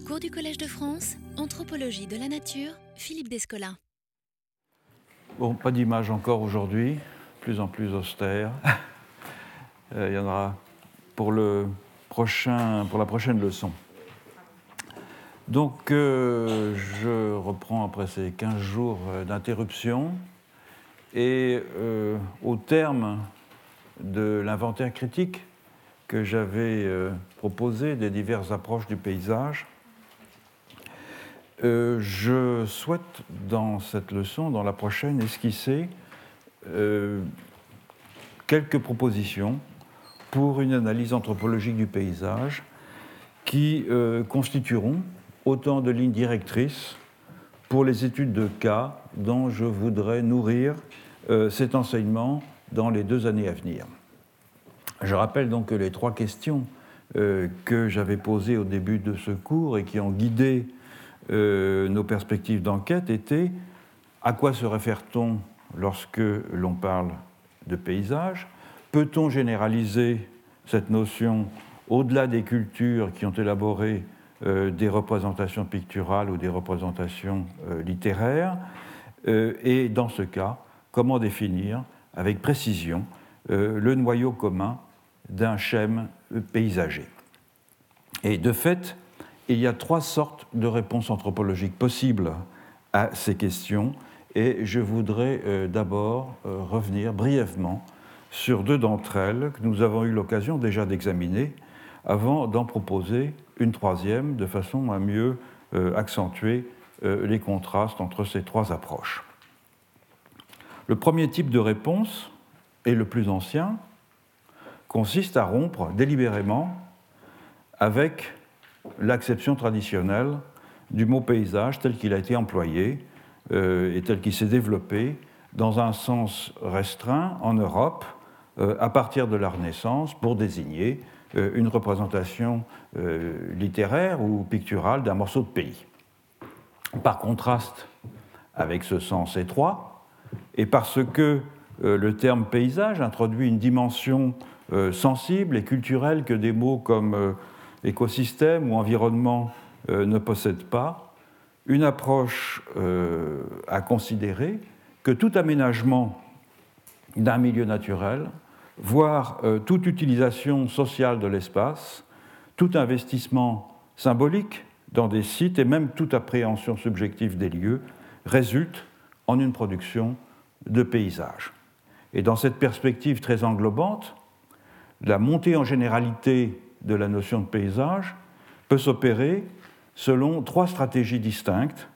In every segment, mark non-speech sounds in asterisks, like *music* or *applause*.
Cours du Collège de France, Anthropologie de la Nature, Philippe Descola. Bon, pas d'image encore aujourd'hui, plus en plus austère. *laughs* Euh, il y en aura pour, le prochain, pour la prochaine leçon. Donc, euh, je reprends après ces 15 jours euh, d'interruption. Et au terme de l'inventaire critique que j'avais proposé des diverses approches du paysage, je souhaite dans cette leçon, dans la prochaine, esquisser quelques propositions pour une analyse anthropologique du paysage qui euh, constitueront autant de lignes directrices pour les études de cas dont je voudrais nourrir euh, cet enseignement dans les deux années à venir. Je rappelle donc que les trois questions euh, que j'avais posées au début de ce cours et qui ont guidé nos perspectives d'enquête étaient à quoi se réfère-t-on lorsque l'on parle de paysage Peut-on généraliser cette notion au-delà des cultures qui ont élaboré euh, des représentations picturales ou des représentations euh, littéraires euh, Et dans ce cas, comment définir avec précision le noyau commun d'un schème paysager Et de fait, il y a trois sortes de réponses anthropologiques possibles à ces questions et je voudrais d'abord revenir brièvement sur deux d'entre elles que nous avons eu l'occasion déjà d'examiner avant d'en proposer une troisième de façon à mieux euh, accentuer euh, les contrastes entre ces trois approches. Le premier type de réponse, et le plus ancien, consiste à rompre délibérément avec l'acception traditionnelle du mot paysage tel qu'il a été employé euh, et tel qu'il s'est développé dans un sens restreint en Europe euh, à partir de la Renaissance pour désigner euh, une représentation littéraire ou picturale d'un morceau de pays. Par contraste avec ce sens étroit, et parce que le terme paysage introduit une dimension sensible et culturelle que des mots comme écosystème ou environnement ne possèdent pas, une approche à considérer que tout aménagement d'un milieu naturel voire euh, toute utilisation sociale de l'espace, tout investissement symbolique dans des sites et même toute appréhension subjective des lieux résulte en une production de paysages. Et dans cette perspective très englobante, la montée en généralité de la notion de paysage peut s'opérer selon trois stratégies distinctes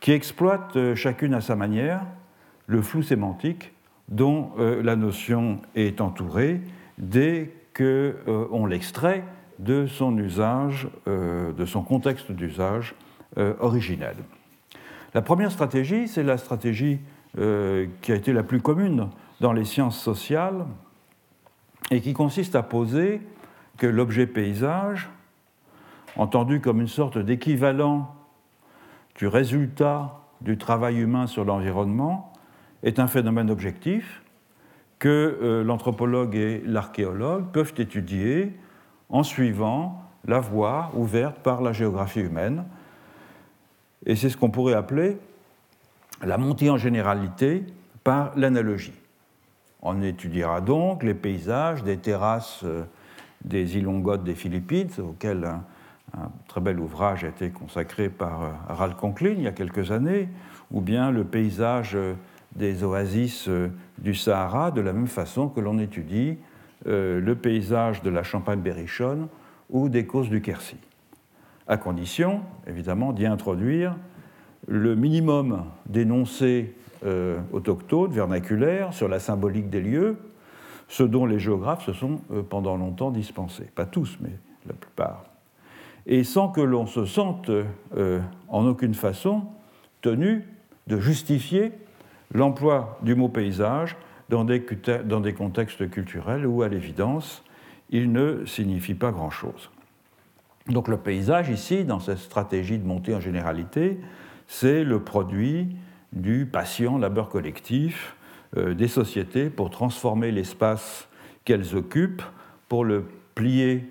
qui exploitent euh, chacune à sa manière le flou sémantique dont euh, la notion est entourée dès qu'on euh, l'extrait de son usage, euh, de son contexte d'usage originel. La première stratégie, c'est la stratégie qui a été la plus commune dans les sciences sociales et qui consiste à poser que l'objet paysage, entendu comme une sorte d'équivalent du résultat du travail humain sur l'environnement, est un phénomène objectif que euh, l'anthropologue et l'archéologue peuvent étudier en suivant la voie ouverte par la géographie humaine. Et c'est ce qu'on pourrait appeler la montée en généralité par l'analogie. On étudiera donc les paysages des terrasses euh, des îles des Philippines, auxquelles un, très bel ouvrage a été consacré par euh, Harald Conklin il y a quelques années, ou bien le paysage des oasis euh, du Sahara, de la même façon que l'on étudie euh, le paysage de la Champagne-Berrichonne ou des côtes du Quercy, à condition, évidemment, d'y introduire le minimum d'énoncés euh, autochtones, vernaculaires, sur la symbolique des lieux, ce dont les géographes se sont pendant longtemps dispensés. Pas tous, mais la plupart. Et sans que l'on se sente en aucune façon tenu de justifier l'emploi du mot paysage dans des, dans des contextes culturels où, à l'évidence, il ne signifie pas grand-chose. Donc le paysage, ici, dans cette stratégie de montée en généralité, c'est le produit du patient labeur collectif euh, des sociétés pour transformer l'espace qu'elles occupent, pour le plier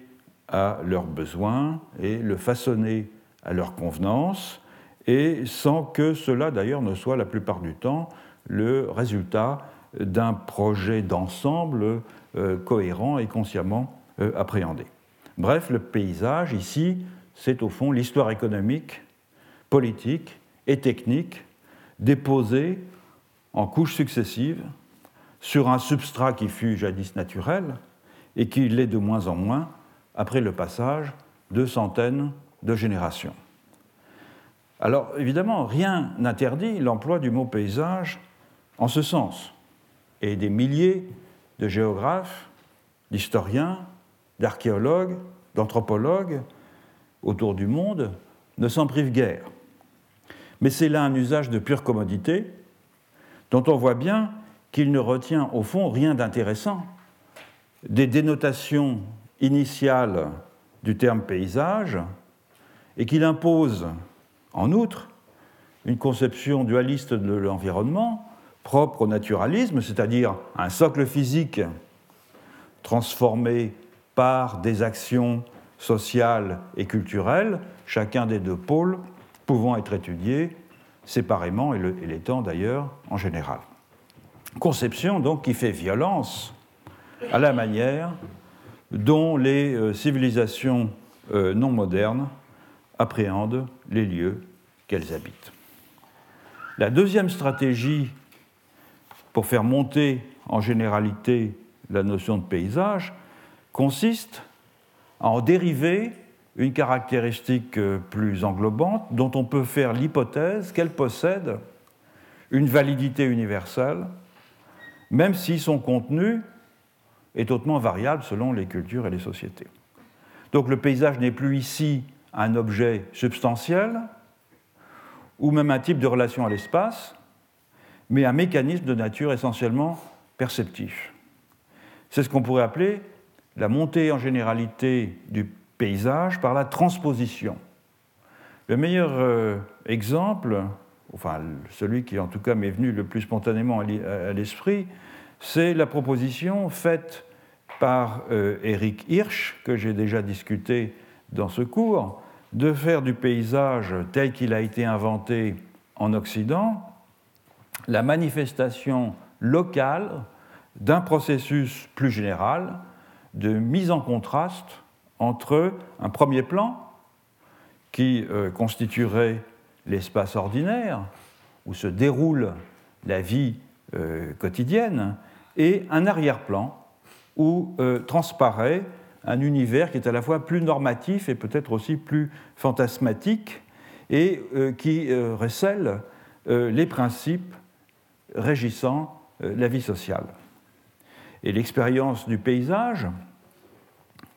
à leurs besoins et le façonner à leur convenance et sans que cela d'ailleurs ne soit la plupart du temps le résultat d'un projet d'ensemble euh, cohérent et consciemment euh, appréhendé. Bref, le paysage ici, c'est au fond l'histoire économique, politique et technique déposée en couches successives sur un substrat qui fut jadis naturel et qui l'est de moins en moins après le passage de centaines de générations. Alors évidemment, rien n'interdit l'emploi du mot paysage en ce sens, et des milliers de géographes, d'historiens, d'archéologues, d'anthropologues autour du monde ne s'en privent guère. Mais c'est là un usage de pure commodité dont on voit bien qu'il ne retient au fond rien d'intéressant. Des dénotations initiales du terme paysage et qu'il impose en outre une conception dualiste de l'environnement propre au naturalisme, c'est-à-dire un socle physique transformé par des actions sociales et culturelles, chacun des deux pôles pouvant être étudiés séparément et l'étant d'ailleurs en général. Conception donc qui fait violence à la manière dont les euh, civilisations euh, non modernes appréhendent les lieux qu'elles habitent. La deuxième stratégie pour faire monter en généralité la notion de paysage consiste à en dériver une caractéristique euh, plus englobante dont on peut faire l'hypothèse qu'elle possède une validité universelle, même si son contenu est hautement variable selon les cultures et les sociétés. Donc le paysage n'est plus ici un objet substantiel ou même un type de relation à l'espace, mais un mécanisme de nature essentiellement perceptif. C'est ce qu'on pourrait appeler la montée en généralité du paysage par la transposition. Le meilleur euh, exemple, enfin celui qui en tout cas m'est venu le plus spontanément à l'esprit, c'est la proposition faite par euh, Eric Hirsch, que j'ai déjà discuté dans ce cours, de faire du paysage tel qu'il a été inventé en Occident la manifestation locale d'un processus plus général de mise en contraste entre un premier plan qui euh, constituerait l'espace ordinaire où se déroule la vie euh, quotidienne et un arrière-plan où euh, transparaît un univers qui est à la fois plus normatif et peut-être aussi plus fantasmatique et qui recèle les principes régissant la vie sociale. Et l'expérience du paysage,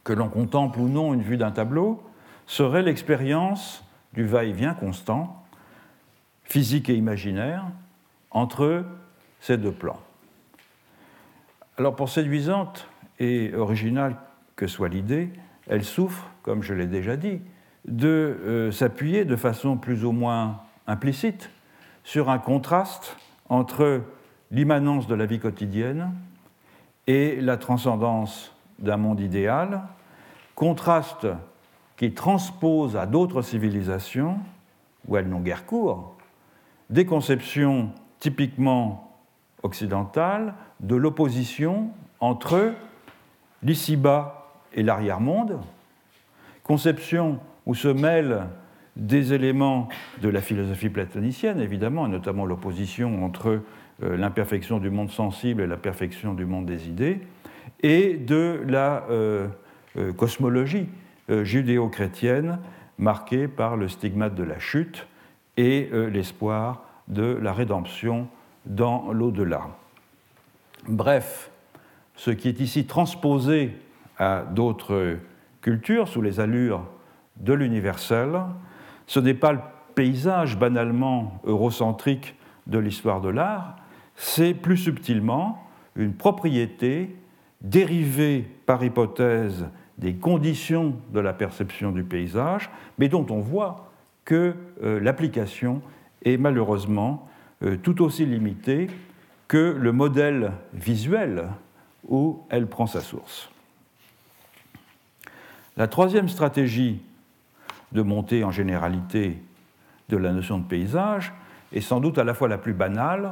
que l'on contemple ou non une vue d'un tableau, serait l'expérience du va-et-vient constant, physique et imaginaire, entre ces deux plans. Alors pour séduisante et originale que soit l'idée, elle souffre, comme je l'ai déjà dit, de euh, s'appuyer de façon plus ou moins implicite sur un contraste entre l'immanence de la vie quotidienne et la transcendance d'un monde idéal, contraste qui transpose à d'autres civilisations, où elles n'ont guère cours, des conceptions typiquement occidentales de l'opposition entre l'ici-bas et l'arrière-monde, conception où se mêlent des éléments de la philosophie platonicienne, évidemment, et notamment l'opposition entre euh, l'imperfection du monde sensible et la perfection du monde des idées, et de la euh, euh, cosmologie judéo-chrétienne marquée par le stigmate de la chute et l'espoir de la rédemption dans l'au-delà. Bref, ce qui est ici transposé à d'autres cultures sous les allures de l'universel, ce n'est pas le paysage banalement eurocentrique de l'histoire de l'art, c'est plus subtilement une propriété dérivée par hypothèse des conditions de la perception du paysage, mais dont on voit que euh, l'application est malheureusement euh, tout aussi limitée que le modèle visuel où elle prend sa source. La troisième stratégie de montée en généralité de la notion de paysage est sans doute à la fois la plus banale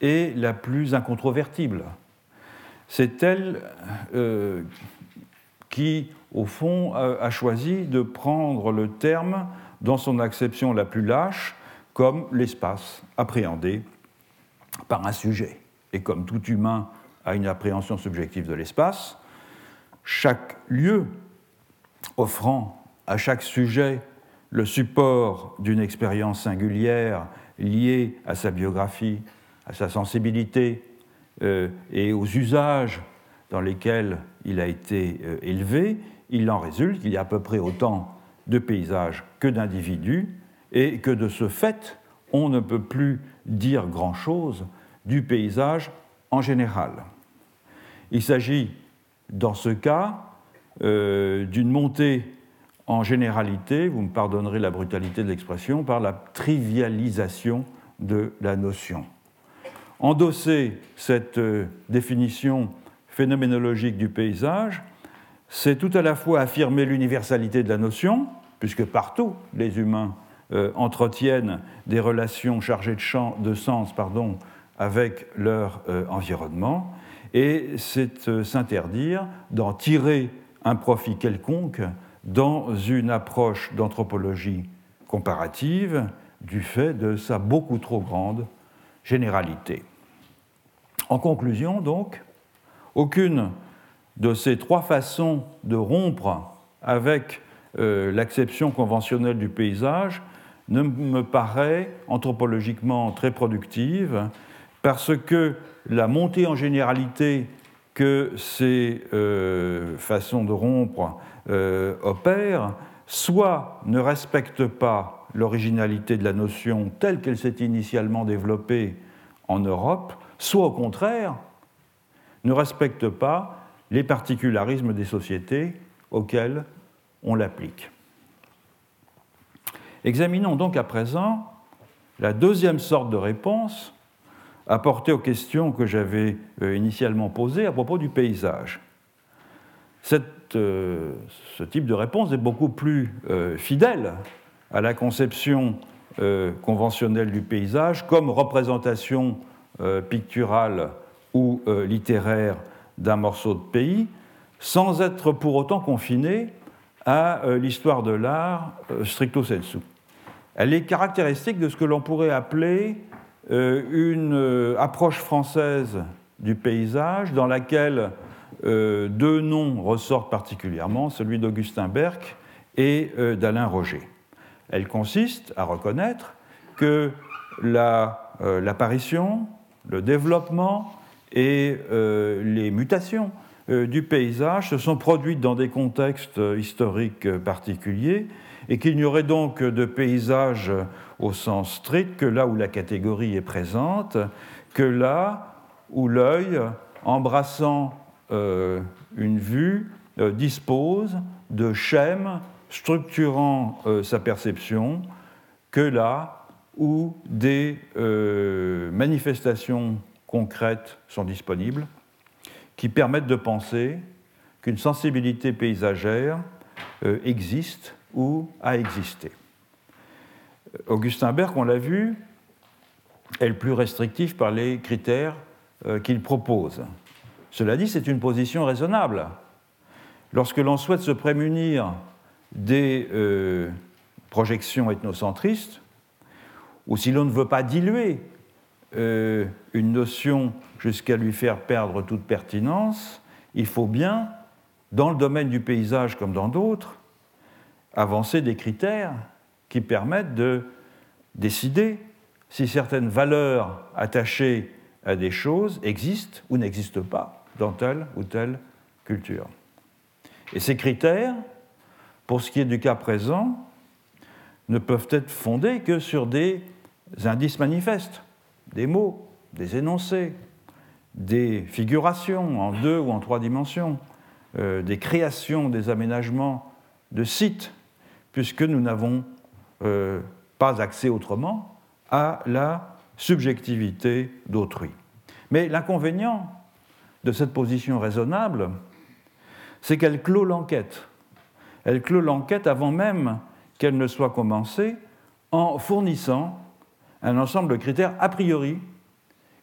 et la plus incontrovertible. C'est elle euh, qui, au fond, a, choisi de prendre le terme dans son acception la plus lâche comme l'espace appréhendé par un sujet. Et comme tout humain a une appréhension subjective de l'espace, chaque lieu offrant à chaque sujet le support d'une expérience singulière liée à sa biographie, à sa sensibilité et aux usages dans lesquels il a été euh, élevé, il en résulte qu'il y a à peu près autant de paysages que d'individus et que de ce fait, on ne peut plus dire grand-chose du paysage en général. Il s'agit, dans ce cas, euh, d'une montée en généralité, vous me pardonnerez la brutalité de l'expression, par la trivialisation de la notion. Endosser cette euh, définition phénoménologique du paysage, c'est tout à la fois affirmer l'universalité de la notion, puisque partout les humains euh, entretiennent des relations chargées de, sens pardon, avec leur euh, environnement, et c'est s'interdire d'en tirer un profit quelconque dans une approche d'anthropologie comparative du fait de sa beaucoup trop grande généralité. En conclusion, donc, aucune de ces trois façons de rompre avec euh, l'acception conventionnelle du paysage ne me paraît anthropologiquement très productive parce que la montée en généralité que ces euh, façons de rompre euh, opèrent, soit ne respectent pas l'originalité de la notion telle qu'elle s'est initialement développée en Europe, soit au contraire ne respectent pas les particularismes des sociétés auxquelles on l'applique. Examinons donc à présent la deuxième sorte de réponse apportée aux questions que j'avais euh, initialement posées à propos du paysage. Euh, ce type de réponse est beaucoup plus euh, fidèle à la conception conventionnelle du paysage comme représentation picturale ou littéraire d'un morceau de pays, sans être pour autant confiné à l'histoire de l'art stricto sensu. Elle est caractéristique de ce que l'on pourrait appeler euh, une euh, approche française du paysage dans laquelle euh, deux noms ressortent particulièrement, celui d'Augustin Berck et d'Alain Roger. Elle consiste à reconnaître que l'apparition, le développement et les mutations du paysage se sont produites dans des contextes historiques particuliers et qu'il n'y aurait donc de paysage au sens strict que là où la catégorie est présente, que là où l'œil, embrassant euh, une vue, euh, dispose de schèmes structurant euh, sa perception, que là où des manifestations concrètes sont disponibles, qui permettent de penser qu'une sensibilité paysagère existe ou a existé. Augustin Berg, on l'a vu, est le plus restrictif par les critères euh, qu'il propose. Cela dit, c'est une position raisonnable. Lorsque l'on souhaite se prémunir des euh, projections ethnocentristes, ou si l'on ne veut pas diluer euh, une notion jusqu'à lui faire perdre toute pertinence, il faut bien, dans le domaine du paysage comme dans d'autres, avancer des critères qui permettent de décider si certaines valeurs attachées à des choses existent ou n'existent pas dans telle ou telle culture. Et ces critères, pour ce qui est du cas présent, ne peuvent être fondés que sur des indices manifestes, des mots, des énoncés, des figurations en deux ou en trois dimensions, euh, des créations, des aménagements de sites, puisque nous n'avons euh, pas accès autrement à la subjectivité d'autrui. Mais l'inconvénient de cette position raisonnable, c'est qu'elle clôt l'enquête. Elle clôt l'enquête avant même qu'elle ne soit commencée en fournissant un ensemble de critères a priori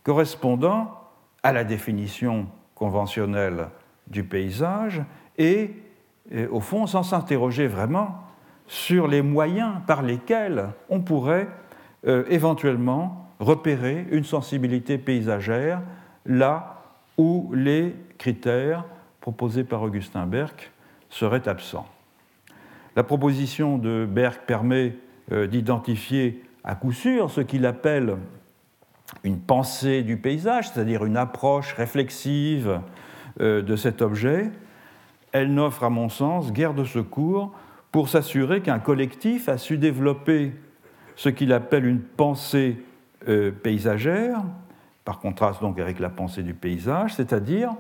correspondant à la définition conventionnelle du paysage et, au fond, sans s'interroger vraiment sur les moyens par lesquels on pourrait euh, éventuellement repérer une sensibilité paysagère là où les critères proposés par Augustin Berck seraient absents. La proposition de Berck permet euh, d'identifier à coup sûr ce qu'il appelle une pensée du paysage, c'est-à-dire une approche réflexive euh, de cet objet. Elle n'offre, à mon sens, guère de secours pour s'assurer qu'un collectif a su développer ce qu'il appelle une pensée euh, paysagère, par contraste donc avec la pensée du paysage, c'est-à-dire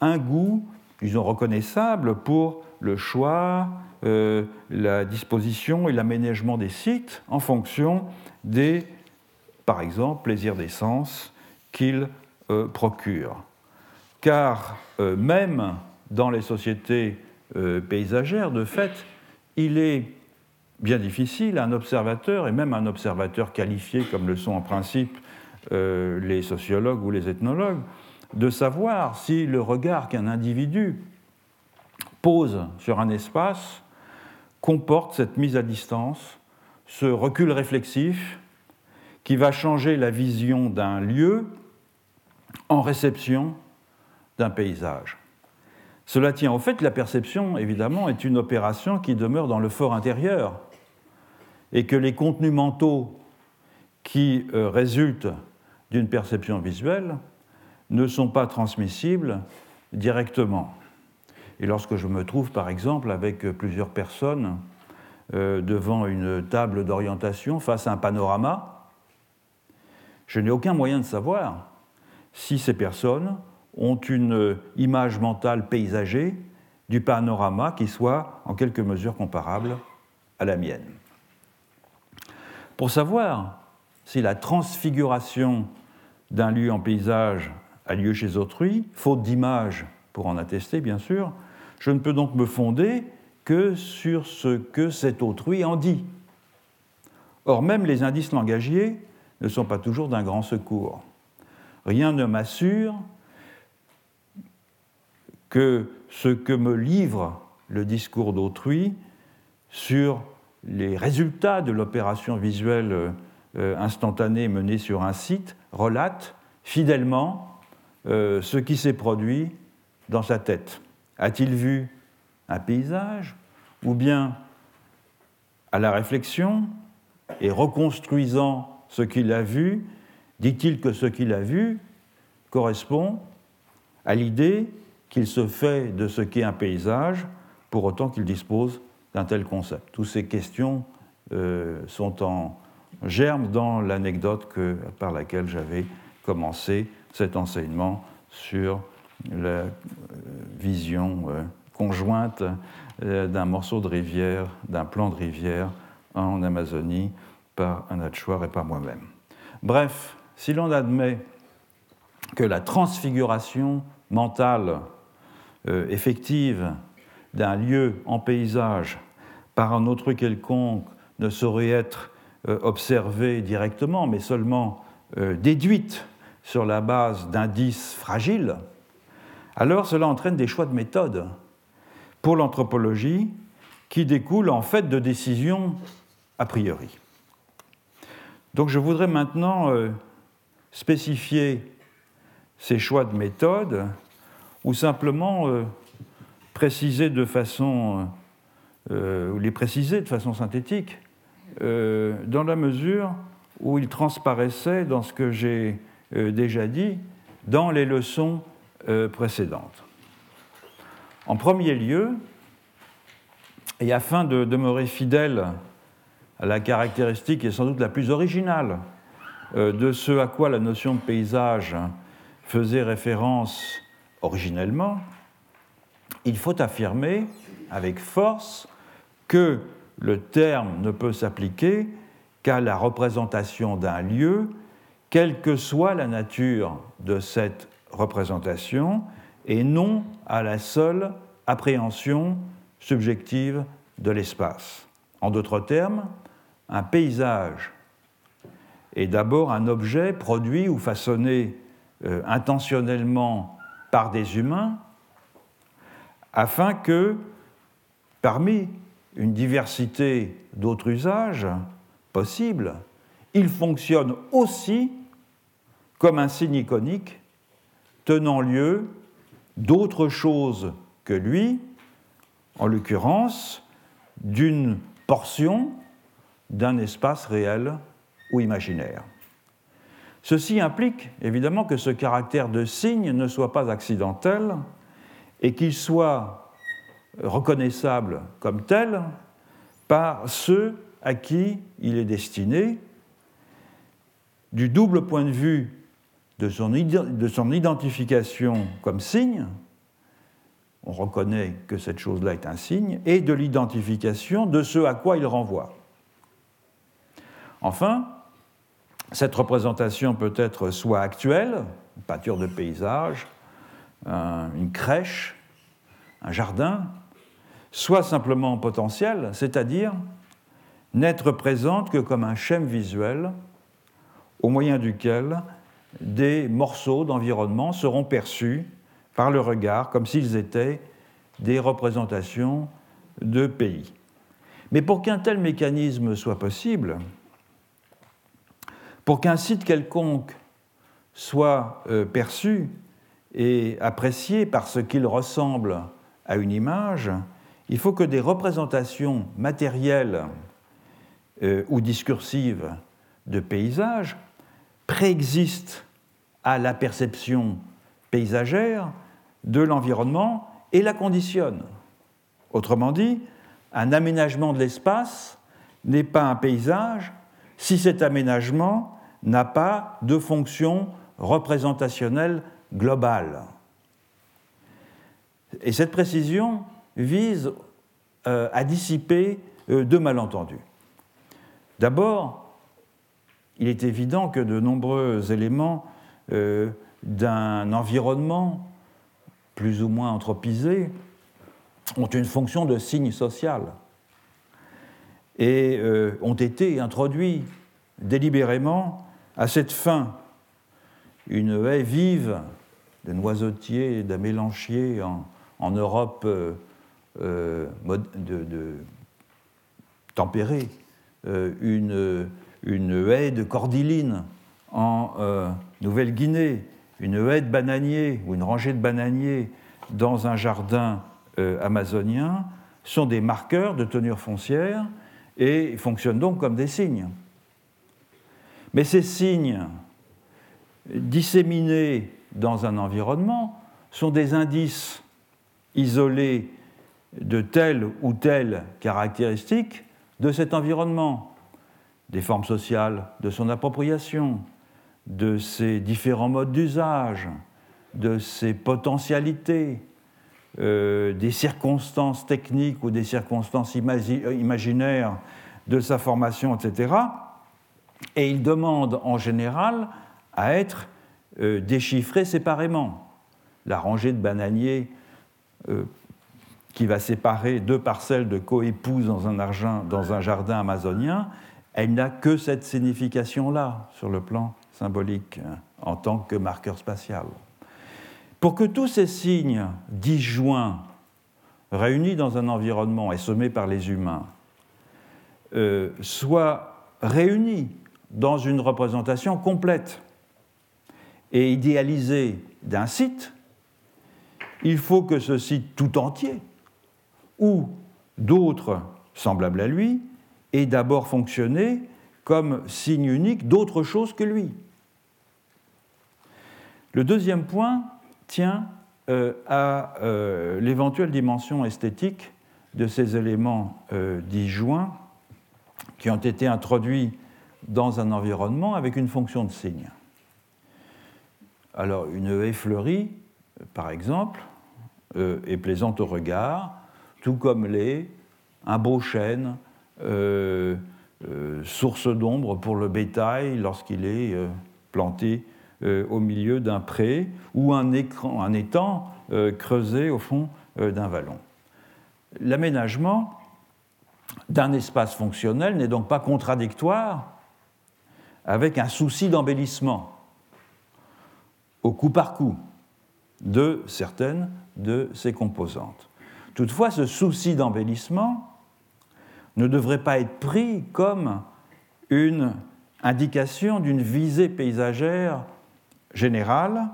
un goût, disons, reconnaissable pour le choix, euh, la disposition et l'aménagement des sites en fonction des, par exemple, plaisirs des sens qu'ils euh, procurent. Car même dans les sociétés paysagères, de fait, il est bien difficile à un observateur, et même un observateur qualifié comme le sont en principe euh, les sociologues ou les ethnologues, de savoir si le regard qu'un individu pose sur un espace comporte cette mise à distance, ce recul réflexif qui va changer la vision d'un lieu en réception d'un paysage. Cela tient au fait que la perception, évidemment, est une opération qui demeure dans le fort intérieur et que les contenus mentaux qui euh, résultent d'une perception visuelle ne sont pas transmissibles directement. Et lorsque je me trouve, par exemple, avec plusieurs personnes euh, devant une table d'orientation face à un panorama, je n'ai aucun moyen de savoir si ces personnes ont une image mentale paysagée du panorama qui soit en quelque mesure comparable à la mienne. Pour savoir si la transfiguration d'un lieu en paysage a lieu chez autrui, faute d'image pour en attester bien sûr, je ne peux donc me fonder que sur ce que cet autrui en dit. Or, même les indices langagiers ne sont pas toujours d'un grand secours. Rien ne m'assure que ce que me livre le discours d'autrui sur les résultats de l'opération visuelle euh, instantanée menée sur un site relate fidèlement euh, ce qui s'est produit dans sa tête. A-t-il vu un paysage ou bien à la réflexion et reconstruisant ce qu'il a vu, dit-il que ce qu'il a vu correspond à l'idée qu'il se fait de ce qu'est un paysage, pour autant qu'il dispose d'un tel concept. Toutes ces questions euh, sont en germe dans l'anecdote par laquelle j'avais commencé cet enseignement sur la euh, vision euh, conjointe d'un morceau de rivière, d'un plan de rivière en Amazonie par un Hatchouar et par moi-même. Bref, si l'on admet que la transfiguration mentale euh, effective d'un lieu en paysage par un autre quelconque ne saurait être euh, observée directement, mais seulement euh, déduite sur la base d'indices fragiles, alors cela entraîne des choix de méthode pour l'anthropologie qui découlent en fait de décisions a priori. Donc je voudrais maintenant spécifier ces choix de méthode ou simplement euh, préciser de façon, euh, les préciser de façon synthétique, euh, dans la mesure où ils transparaissaient dans ce que j'ai déjà dit dans les leçons précédentes. En premier lieu, et afin de demeurer fidèle à la caractéristique est sans doute la plus originale de ce à quoi la notion de paysage faisait référence originellement, il faut affirmer avec force que le terme ne peut s'appliquer qu'à la représentation d'un lieu, quelle que soit la nature de cette représentation, et non à la seule appréhension subjective de l'espace. En d'autres termes, un paysage est d'abord un objet produit ou façonné euh, intentionnellement par des humains afin que, parmi une diversité d'autres usages possibles, il fonctionne aussi comme un signe iconique tenant lieu d'autres choses que lui, en l'occurrence d'une portion d'un espace réel ou imaginaire. Ceci implique évidemment que ce caractère de signe ne soit pas accidentel et qu'il soit reconnaissable comme tel par ceux à qui il est destiné, du double point de vue de son, de son identification comme signe, on reconnaît que cette chose-là est un signe, et de l'identification de ce à quoi il renvoie. Enfin, cette représentation peut être soit actuelle, une peinture de paysage, une crèche, un jardin, soit simplement potentielle, c'est-à-dire n'être présente que comme un schème visuel au moyen duquel des morceaux d'environnement seront perçus par le regard comme s'ils étaient des représentations de pays. Mais pour qu'un tel mécanisme soit possible, pour qu'un site quelconque soit euh, perçu et apprécié parce qu'il ressemble à une image, il faut que des représentations matérielles euh, ou discursives de paysages préexistent à la perception paysagère de l'environnement et la conditionne. Autrement dit, un aménagement de l'espace n'est pas un paysage si cet aménagement n'a pas de fonction représentationnelle globale. Et cette précision vise euh, à dissiper euh, deux malentendus. D'abord, il est évident que de nombreux éléments euh, d'un environnement plus ou moins anthropisé ont une fonction de signe social et euh, ont été introduits délibérément à cette fin. Une haie vive de noisetiers et d'amélanchiers en, Europe euh, tempérée, une, une haie de cordyline en euh, Nouvelle-Guinée, une haie de bananiers ou une rangée de bananiers dans un jardin euh, amazonien sont des marqueurs de tenure foncière et fonctionnent donc comme des signes. Mais ces signes disséminés dans un environnement sont des indices isolés de telle ou telle caractéristique de cet environnement, des formes sociales de son appropriation, de ses différents modes d'usage, de ses potentialités, euh, des circonstances techniques ou des circonstances imaginaires de sa formation, etc. Et il demande en général à être euh, déchiffré séparément. La rangée de bananiers euh, qui va séparer deux parcelles de coépouses dans dans un jardin amazonien, elle n'a que cette signification-là sur le plan symbolique hein, en tant que marqueur spatial. Pour que tous ces signes disjoints, réunis dans un environnement et semés par les humains, euh, soient réunis dans une représentation complète et idéalisée d'un site, il faut que ce site tout entier, ou d'autres semblables à lui, ait d'abord fonctionné comme signe unique d'autre chose que lui. Le deuxième point tient euh, à euh, l'éventuelle dimension esthétique de ces éléments euh, disjoints qui ont été introduits dans un environnement avec une fonction de signe. Alors, une haie fleurie, par exemple, est plaisante au regard, tout comme l'est un beau chêne, source d'ombre pour le bétail lorsqu'il est planté euh, au milieu d'un pré ou un, étang euh, creusé au fond euh, d'un vallon. L'aménagement d'un espace fonctionnel n'est donc pas contradictoire avec un souci d'embellissement au coup par coup de certaines de ses composantes. Toutefois, ce souci d'embellissement ne devrait pas être pris comme une indication d'une visée paysagère générale,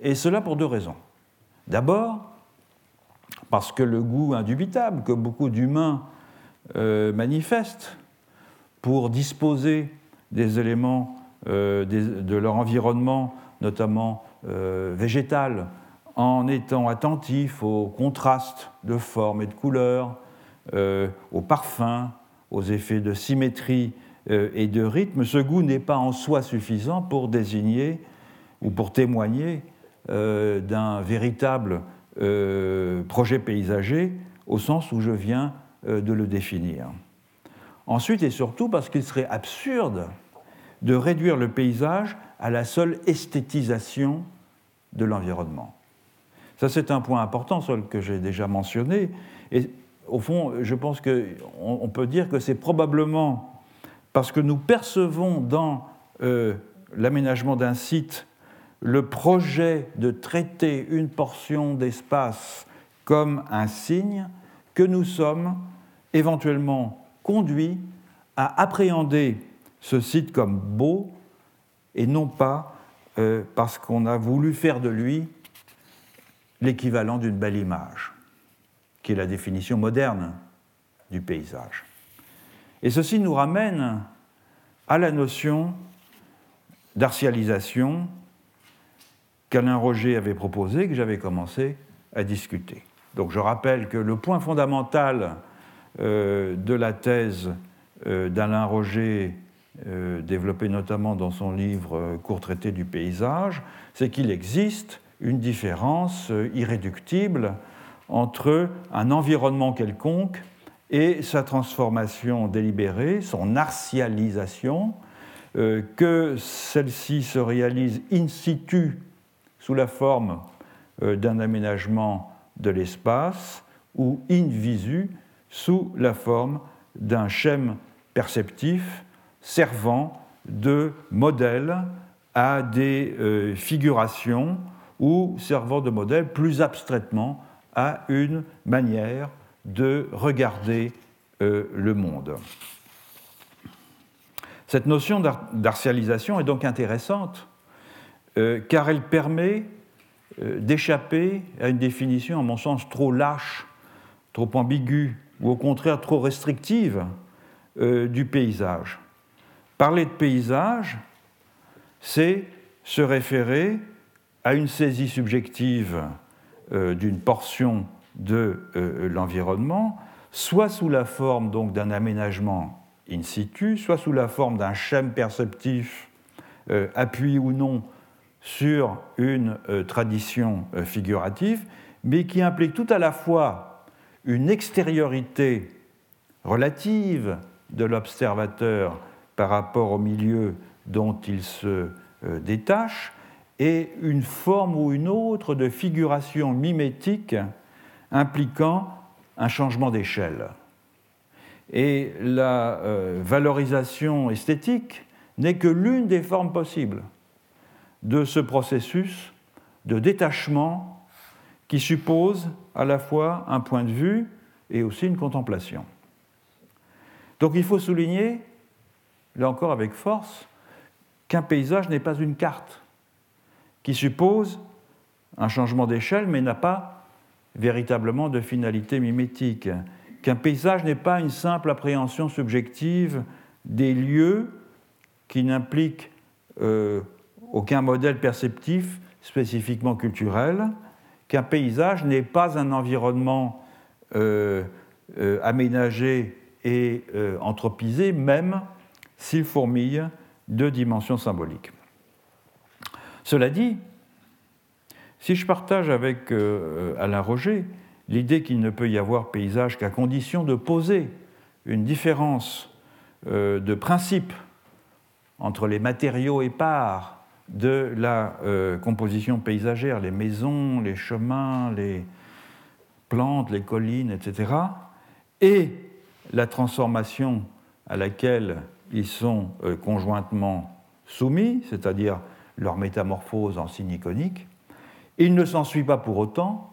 et cela pour deux raisons. D'abord, parce que le goût indubitable que beaucoup d'humains euh, manifestent pour disposer des éléments euh, de leur environnement, notamment euh, végétal, en étant attentifs aux contrastes de formes et de couleurs, aux parfums, aux effets de symétrie et de rythme, ce goût n'est pas en soi suffisant pour désigner ou pour témoigner d'un véritable projet paysager au sens où je viens de le définir. Ensuite et surtout parce qu'il serait absurde de réduire le paysage à la seule esthétisation de l'environnement. Ça, c'est un point important, seul que j'ai déjà mentionné. Et au fond, je pense qu'on peut dire que c'est probablement parce que nous percevons dans euh, l'aménagement d'un site le projet de traiter une portion d'espace comme un signe que nous sommes éventuellement conduits à appréhender ce site comme beau et non pas euh, parce qu'on a voulu faire de lui l'équivalent d'une belle image, qui est la définition moderne du paysage. Et ceci nous ramène à la notion d'artialisation qu'Alain Roger avait proposée, que j'avais commencé à discuter. Donc je rappelle que le point fondamental euh, de la thèse euh, d'Alain Roger euh, développé notamment dans son livre Court traité du paysage, c'est qu'il existe une différence irréductible entre un environnement quelconque et sa transformation délibérée, son artialisation, que celle-ci se réalise in situ sous la forme d'un aménagement de l'espace ou in visu sous la forme d'un schème perceptif servant de modèle à des euh, figurations ou servant de modèle plus abstraitement à une manière de regarder euh, le monde. Cette notion d'artialisation est donc intéressante euh, car elle permet d'échapper à une définition, à mon sens, trop lâche, trop ambiguë ou au contraire trop restrictive du paysage. Parler de paysage, c'est se référer à une saisie subjective euh, d'une portion de euh, l'environnement, soit sous la forme donc d'un aménagement in situ, soit sous la forme d'un schème perceptif euh, appuyé ou non sur une tradition figurative, mais qui implique tout à la fois une extériorité relative de l'observateur par rapport au milieu dont il se euh, détache et une forme ou une autre de figuration mimétique impliquant un changement d'échelle. Et la euh, valorisation esthétique n'est que l'une des formes possibles de ce processus de détachement qui suppose à la fois un point de vue et aussi une contemplation. Donc il faut souligner là encore avec force, qu'un paysage n'est pas une carte, qui suppose un changement d'échelle mais n'a pas véritablement de finalité mimétique, qu'un paysage n'est pas une simple appréhension subjective des lieux qui n'implique euh, aucun modèle perceptif spécifiquement culturel, qu'un paysage n'est pas un environnement euh, euh, aménagé et anthropisé, même s'il fourmille de dimensions symboliques. Cela dit, si je partage avec euh, Alain Roger l'idée qu'il ne peut y avoir paysage qu'à condition de poser une différence euh, de principe entre les matériaux épars de la euh, composition paysagère, les maisons, les chemins, les plantes, les collines, etc., et la transformation à laquelle ils sont euh, conjointement soumis, c'est-à-dire leur métamorphose en signe iconique, il ne s'ensuit pas pour autant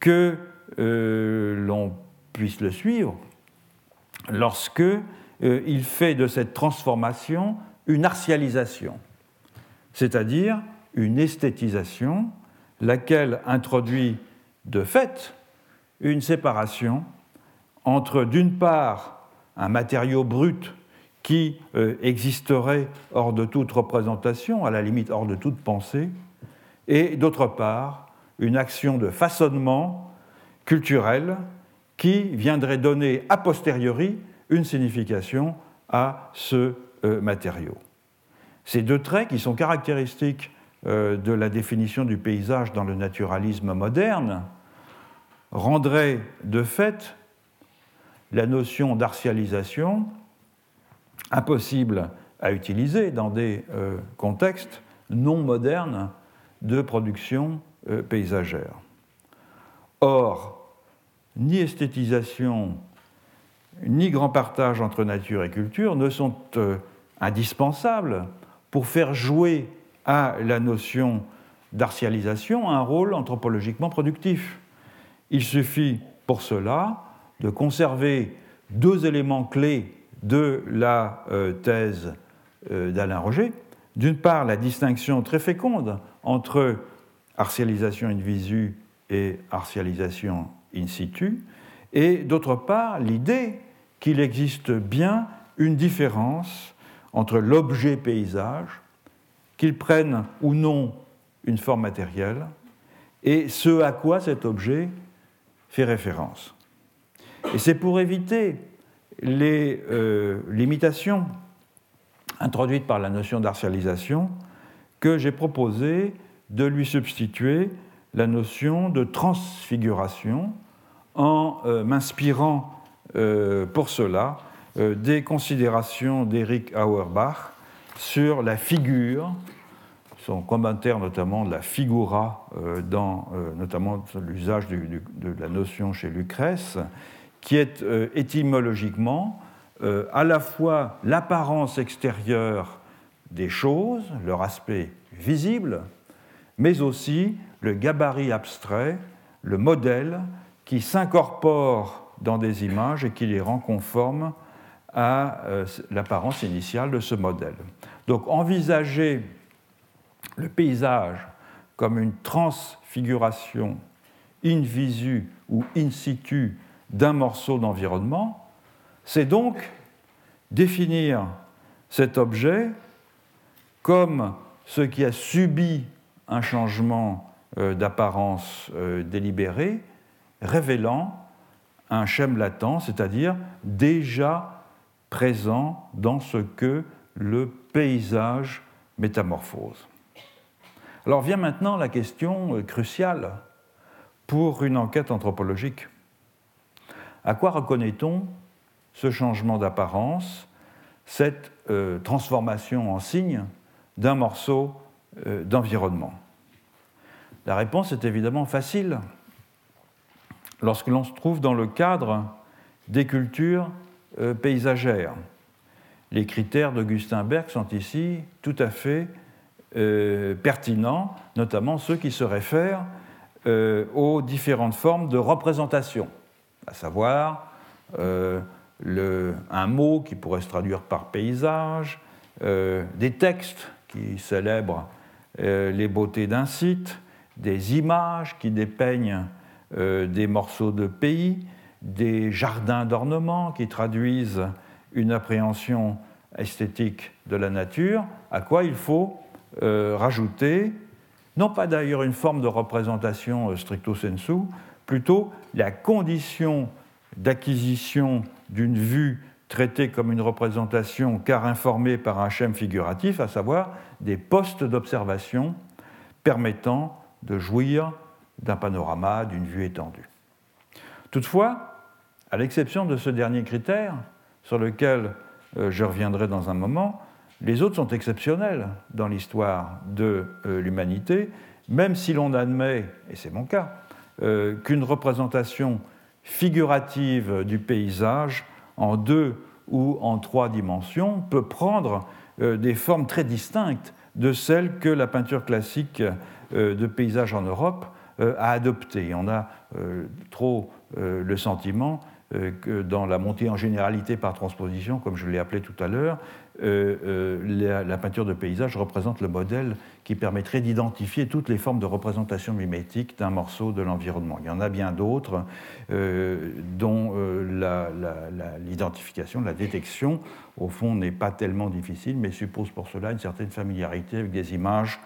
que euh, l'on puisse le suivre lorsque euh, il fait de cette transformation une artialisation, c'est-à-dire une esthétisation, laquelle introduit de fait une séparation entre, d'une part, un matériau brut qui euh, existerait hors de toute représentation, à la limite hors de toute pensée, et d'autre part, une action de façonnement culturel qui viendrait donner a posteriori une signification à ce euh, matériau. Ces deux traits, qui sont caractéristiques euh, de la définition du paysage dans le naturalisme moderne, rendraient de fait la notion d'artialisation impossible à utiliser dans des euh, contextes non modernes de production euh, paysagère. Or, ni esthétisation, ni grand partage entre nature et culture ne sont euh, indispensables pour faire jouer à la notion d'artialisation un rôle anthropologiquement productif. Il suffit pour cela de conserver deux éléments clés de la euh, thèse euh, d'Alain Roger. D'une part, la distinction très féconde entre artialisation in visu et artialisation in situ, et d'autre part, l'idée qu'il existe bien une différence entre l'objet paysage, qu'il prenne ou non une forme matérielle, et ce à quoi cet objet fait référence. Et c'est pour éviter les euh, limitations introduites par la notion d'artialisation que j'ai proposé de lui substituer la notion de transfiguration en euh, m'inspirant euh, pour cela des considérations d'Eric Auerbach sur la figure, son commentaire notamment de la figura, dans notamment l'usage de la notion chez Lucrèce, qui est euh, étymologiquement euh, à la fois l'apparence extérieure des choses, leur aspect visible, mais aussi le gabarit abstrait, le modèle qui s'incorpore dans des images et qui les rend conformes à euh, l'apparence initiale de ce modèle. Donc envisager le paysage comme une transfiguration in visu ou in situ d'un morceau d'environnement, c'est donc définir cet objet comme ce qui a subi un changement euh, d'apparence euh, délibéré, révélant un schème latent, c'est-à-dire déjà présent dans ce que le paysage métamorphose. Alors vient maintenant la question euh, cruciale pour une enquête anthropologique. À quoi reconnaît-on ce changement d'apparence, cette euh, transformation en signe d'un morceau euh, d'environnement? La réponse est évidemment facile. Lorsque l'on se trouve dans le cadre des cultures euh, paysagères, les critères d'Augustin Berg sont ici tout à fait pertinents, notamment ceux qui se réfèrent aux différentes formes de représentation à savoir euh, un mot qui pourrait se traduire par paysage, euh, des textes qui célèbrent euh, les beautés d'un site, des images qui dépeignent des morceaux de pays, des jardins d'ornement qui traduisent une appréhension esthétique de la nature, à quoi il faut rajouter, non pas d'ailleurs une forme de représentation stricto sensu, plutôt la condition d'acquisition d'une vue traitée comme une représentation car informée par un schème figuratif, à savoir des postes d'observation permettant de jouir d'un panorama, d'une vue étendue. Toutefois, à l'exception de ce dernier critère, sur lequel euh, je reviendrai dans un moment, les autres sont exceptionnels dans l'histoire de euh, l'humanité, même si l'on admet, et c'est mon cas, euh, qu'une représentation figurative du paysage en deux ou en trois dimensions peut prendre des formes très distinctes de celles que la peinture classique de paysage en Europe a adoptées. On a trop le sentiment que dans la montée en généralité par transposition, comme je l'ai appelé tout à l'heure, euh, euh, la, peinture de paysage représente le modèle qui permettrait d'identifier toutes les formes de représentation mimétique d'un morceau de l'environnement. Il y en a bien d'autres euh, dont l'identification, la, détection, au fond, n'est pas tellement difficile, mais suppose pour cela une certaine familiarité avec des images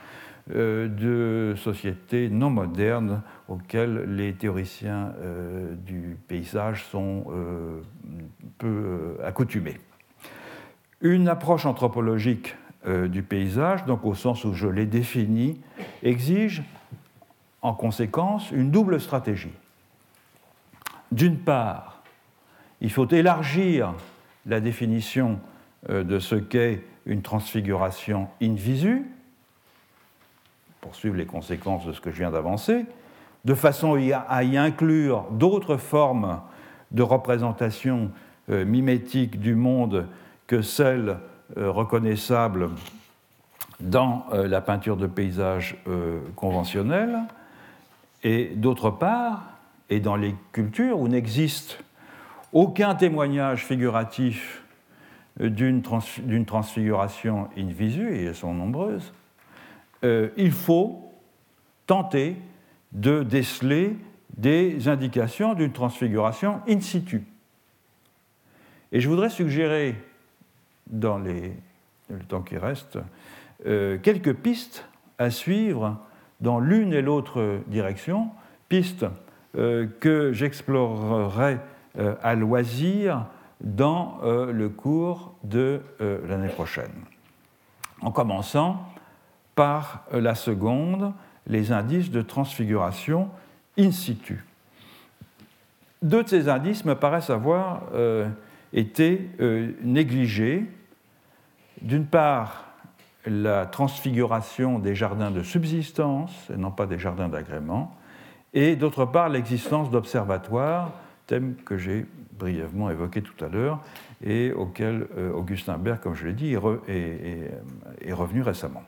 de sociétés non modernes auxquelles les théoriciens du paysage sont peu accoutumés. Une approche anthropologique euh, du paysage, donc au sens où je l'ai défini, exige en conséquence une double stratégie. D'une part, il faut élargir la définition euh, de ce qu'est une transfiguration in visu, pour suivre les conséquences de ce que je viens d'avancer, de façon à y inclure d'autres formes de représentation euh, mimétique du monde que celles euh, reconnaissables dans euh, la peinture de paysage euh, conventionnelle, et d'autre part, et dans les cultures où n'existe aucun témoignage figuratif d'une transfiguration in visu, et elles sont nombreuses, il faut tenter de déceler des indications d'une transfiguration in situ. Et je voudrais suggérer dans les, le temps qui reste, euh, quelques pistes à suivre dans l'une et l'autre direction, pistes euh, que j'explorerai euh, à loisir dans le cours de l'année prochaine. En commençant par la seconde, les indices de transfiguration in situ. Deux de ces indices me paraissent avoir été négligés d'une part, la transfiguration des jardins de subsistance, et non pas des jardins d'agrément, et d'autre part, l'existence d'observatoires, thème que j'ai brièvement évoqué tout à l'heure et auquel euh, Augustin Berg, comme je l'ai dit, est, revenu récemment.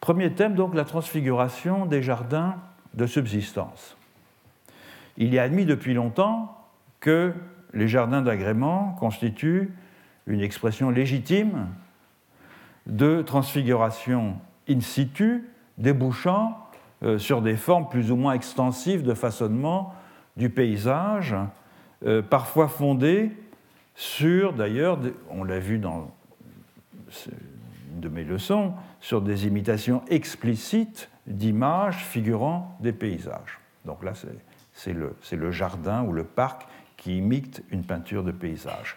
Premier thème, donc, la transfiguration des jardins de subsistance. Il est admis depuis longtemps que les jardins d'agrément constituent une expression légitime de transfiguration in situ, débouchant euh, sur des formes plus ou moins extensives de façonnement du paysage, euh, parfois fondées sur, d'ailleurs, on l'a vu dans une de mes leçons, sur des imitations explicites d'images figurant des paysages. Donc là, c'est le, le, jardin ou le parc qui imite une peinture de paysage.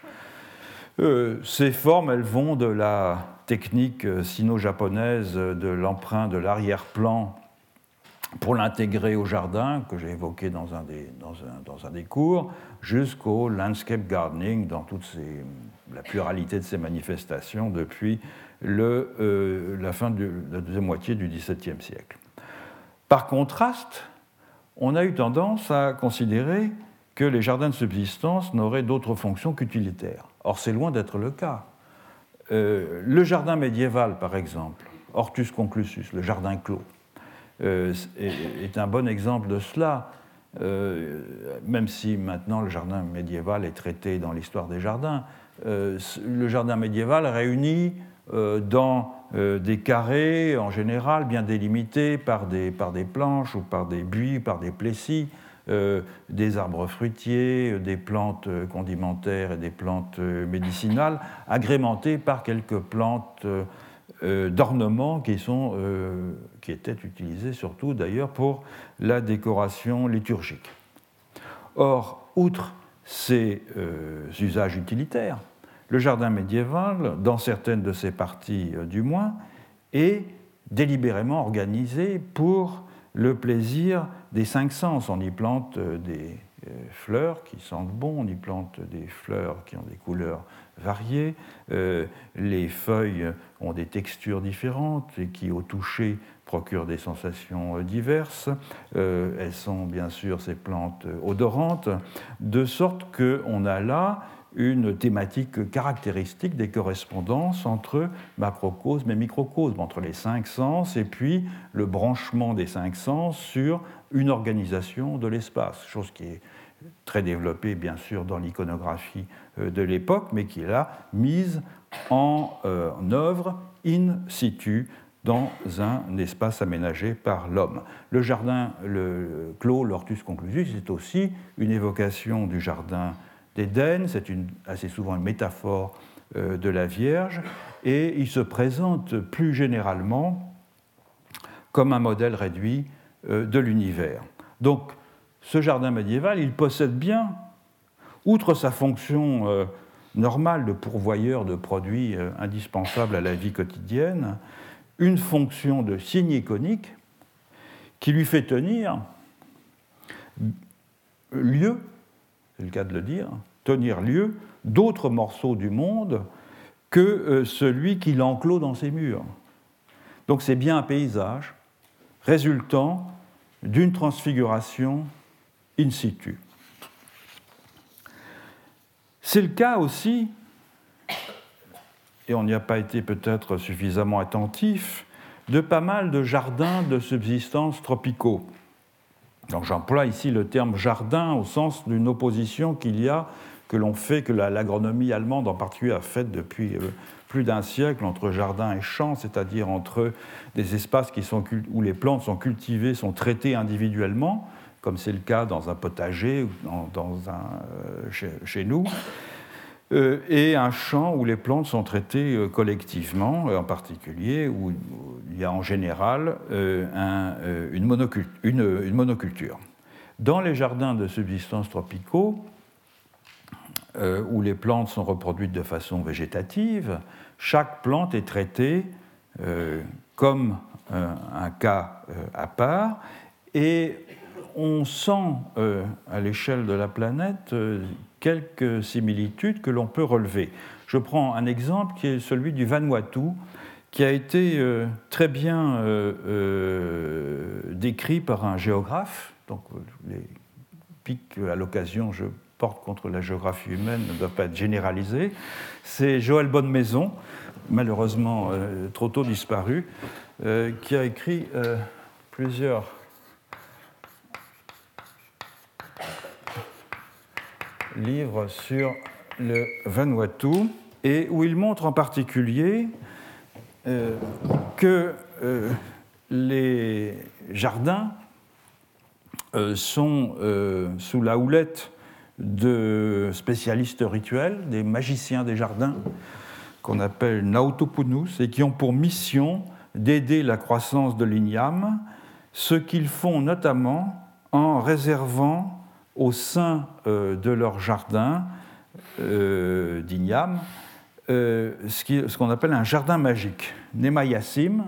Euh, ces formes, elles vont de la technique euh, sino-japonaise de l'emprunt de l'arrière-plan pour l'intégrer au jardin, que j'ai évoqué dans un des, dans un, dans un des cours, jusqu'au landscape gardening dans toute la pluralité de ses manifestations depuis euh, la fin de la deuxième moitié du XVIIe siècle. Par contraste, on a eu tendance à considérer que les jardins de subsistance n'auraient d'autre fonction qu'utilitaire. Or, c'est loin d'être le cas. Euh, le jardin médiéval, par exemple, Hortus conclusus, le jardin clos, euh, est, un bon exemple de cela, euh, même si maintenant le jardin médiéval est traité dans l'histoire des jardins. le jardin médiéval réunit dans des carrés, en général, bien délimités par des, par des planches ou par des buis, par des plessis, euh, des arbres fruitiers, euh, des plantes euh, condimentaires et des plantes médicinales, agrémentées par quelques plantes d'ornement qui, qui étaient utilisées surtout d'ailleurs pour la décoration liturgique. Or, outre ces usages utilitaires, le jardin médiéval, dans certaines de ses parties du moins, est délibérément organisé pour le plaisir des cinq sens. On y plante euh, des euh, fleurs qui sentent bon, on y plante des fleurs qui ont des couleurs variées, euh, les feuilles ont des textures différentes et qui au toucher procurent des sensations diverses. elles sont bien sûr ces plantes odorantes, de sorte qu'on a là une thématique caractéristique des correspondances entre macrocosme et microcosme, entre les cinq sens et puis le branchement des cinq sens sur une organisation de l'espace, chose qui est très développée bien sûr dans l'iconographie euh, de l'époque, mais qui est là mise en, euh, œuvre in situ dans un espace aménagé par l'homme. Le jardin, le clos, l'ortus conclusus, c'est aussi une évocation du jardin d'Éden, c'est assez souvent une métaphore euh, de la Vierge, et il se présente plus généralement comme un modèle réduit euh, de l'univers. Donc, ce jardin médiéval, il possède bien, outre sa fonction euh, normale de pourvoyeur de produits indispensables à la vie quotidienne, une fonction de signe iconique qui lui fait tenir lieu, c'est le cas de le dire, tenir lieu d'autres morceaux du monde que euh, celui qui l'enclôt dans ses murs. Donc c'est bien un paysage résultant d'une transfiguration in situ. C'est le cas aussi et on n'y a pas été peut-être suffisamment attentif, de pas mal de jardins de subsistance tropicaux. Donc j'emploie ici le terme jardin au sens d'une opposition qu'il y a, que l'on fait, que l'agronomie allemande en particulier a faite depuis euh, plus d'un siècle entre jardin et champ, c'est-à-dire entre des espaces où les plantes sont cultivées, sont traitées individuellement, comme c'est le cas dans un potager ou dans, un, euh, chez, nous, euh, et un champ où les plantes sont traitées collectivement, en particulier où il y a en général une, monoculture. Dans les jardins de subsistance tropicaux, où les plantes sont reproduites de façon végétative, chaque plante est traitée comme un cas à part et on sent à l'échelle de la planète quelques similitudes que l'on peut relever. Je prends un exemple qui est celui du Vanuatu, qui a été euh, très bien euh, euh, décrit par un géographe. Donc, les pics à l'occasion, je porte contre la géographie humaine ne doivent pas être généralisés. C'est Joël Bonnemaison, malheureusement trop tôt disparu, qui a écrit plusieurs livre sur le Vanuatu, et où il montre en particulier euh, que euh, les jardins euh, sont sous la houlette de spécialistes rituels, des magiciens des jardins, qu'on appelle Nautopunus, et qui ont pour mission d'aider la croissance de l'igname, ce qu'ils font notamment en réservant au sein euh, de leur jardin euh, d'igname euh, ce qu'on appelle un jardin magique. Nemayassim,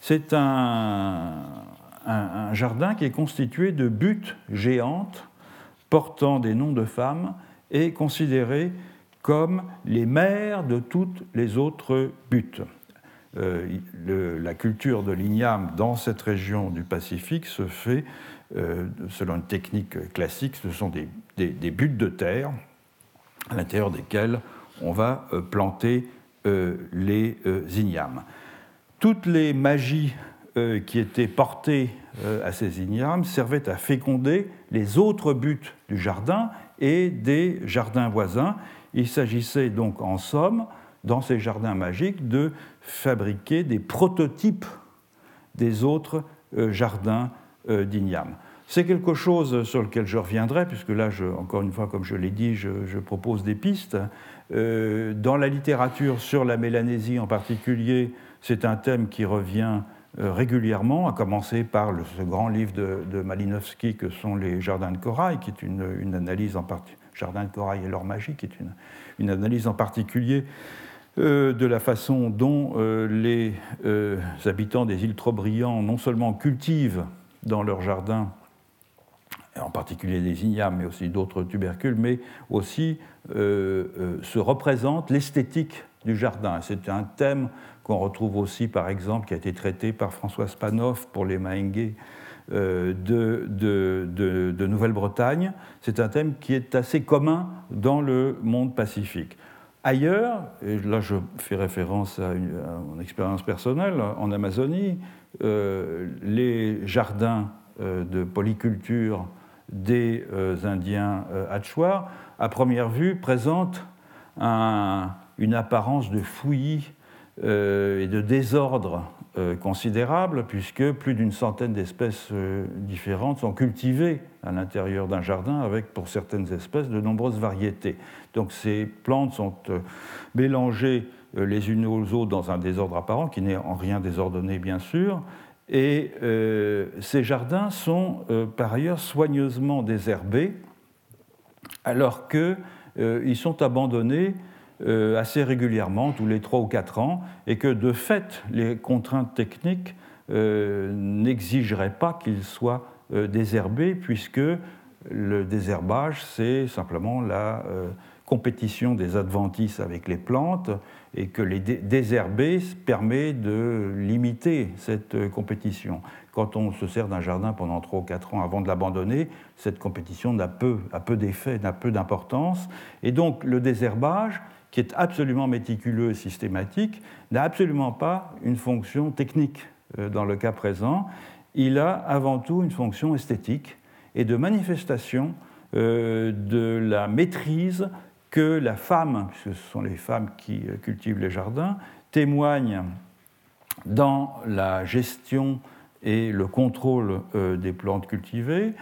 c'est un, jardin qui est constitué de buttes géantes portant des noms de femmes et considérées comme les mères de toutes les autres buttes. la culture de l'igname dans cette région du Pacifique se fait euh, selon une technique classique, ce sont des, buttes de terre à l'intérieur desquelles on va euh, planter euh, les ignames. Toutes les magies qui étaient portées à ces ignames servaient à féconder les autres buttes du jardin et des jardins voisins. Il s'agissait donc en somme, dans ces jardins magiques, de fabriquer des prototypes des autres jardins euh, d'igname. C'est quelque chose sur lequel je reviendrai, puisque là, encore une fois, comme je l'ai dit, je, propose des pistes. Euh, dans la littérature sur la Mélanésie en particulier, c'est un thème qui revient euh, régulièrement, à commencer par ce grand livre de, Malinowski que sont les Jardins de Corail, qui est une, analyse en Jardins de Corail et leur magie, qui est une, analyse en particulier de la façon dont les habitants des îles Trobriand non seulement cultivent dans leur jardin, en particulier des ignames, mais aussi d'autres tubercules, mais aussi euh, euh, se représente l'esthétique du jardin. C'est un thème qu'on retrouve aussi, par exemple, qui a été traité par François Spanoff pour les Maengues de, de Nouvelle-Bretagne. C'est un thème qui est assez commun dans le monde pacifique. Ailleurs, et là je fais référence à, mon expérience personnelle, en Amazonie, euh, les jardins euh, de polyculture des euh, Indiens Hatchoirs, à première vue, présentent une apparence de fouillis et de désordre euh, considérable, puisque plus d'une centaine d'espèces euh, différentes sont cultivées à l'intérieur d'un jardin, avec pour certaines espèces de nombreuses variétés. Donc ces plantes sont euh, mélangées les unes aux autres dans un désordre apparent, qui n'est en rien désordonné bien sûr, et ces jardins sont par ailleurs soigneusement désherbés, alors qu'ils sont abandonnés euh, assez régulièrement, tous les 3 ou 4 ans, et que de fait, les contraintes techniques euh, n'exigeraient pas qu'ils soient euh, désherbés, puisque le désherbage, c'est simplement la compétition des adventices avec les plantes, et que les désherber permet de limiter cette compétition. Quand on se sert d'un jardin pendant 3 ou 4 ans avant de l'abandonner, cette compétition n'a peu, a peu d'effet, n'a peu d'importance. Et donc le désherbage, qui est absolument méticuleux et systématique, n'a absolument pas une fonction technique euh, dans le cas présent. Il a avant tout une fonction esthétique et de manifestation euh, de la maîtrise que la femme, puisque ce sont les femmes qui euh, cultivent les jardins, témoigne dans la gestion et le contrôle des plantes cultivées,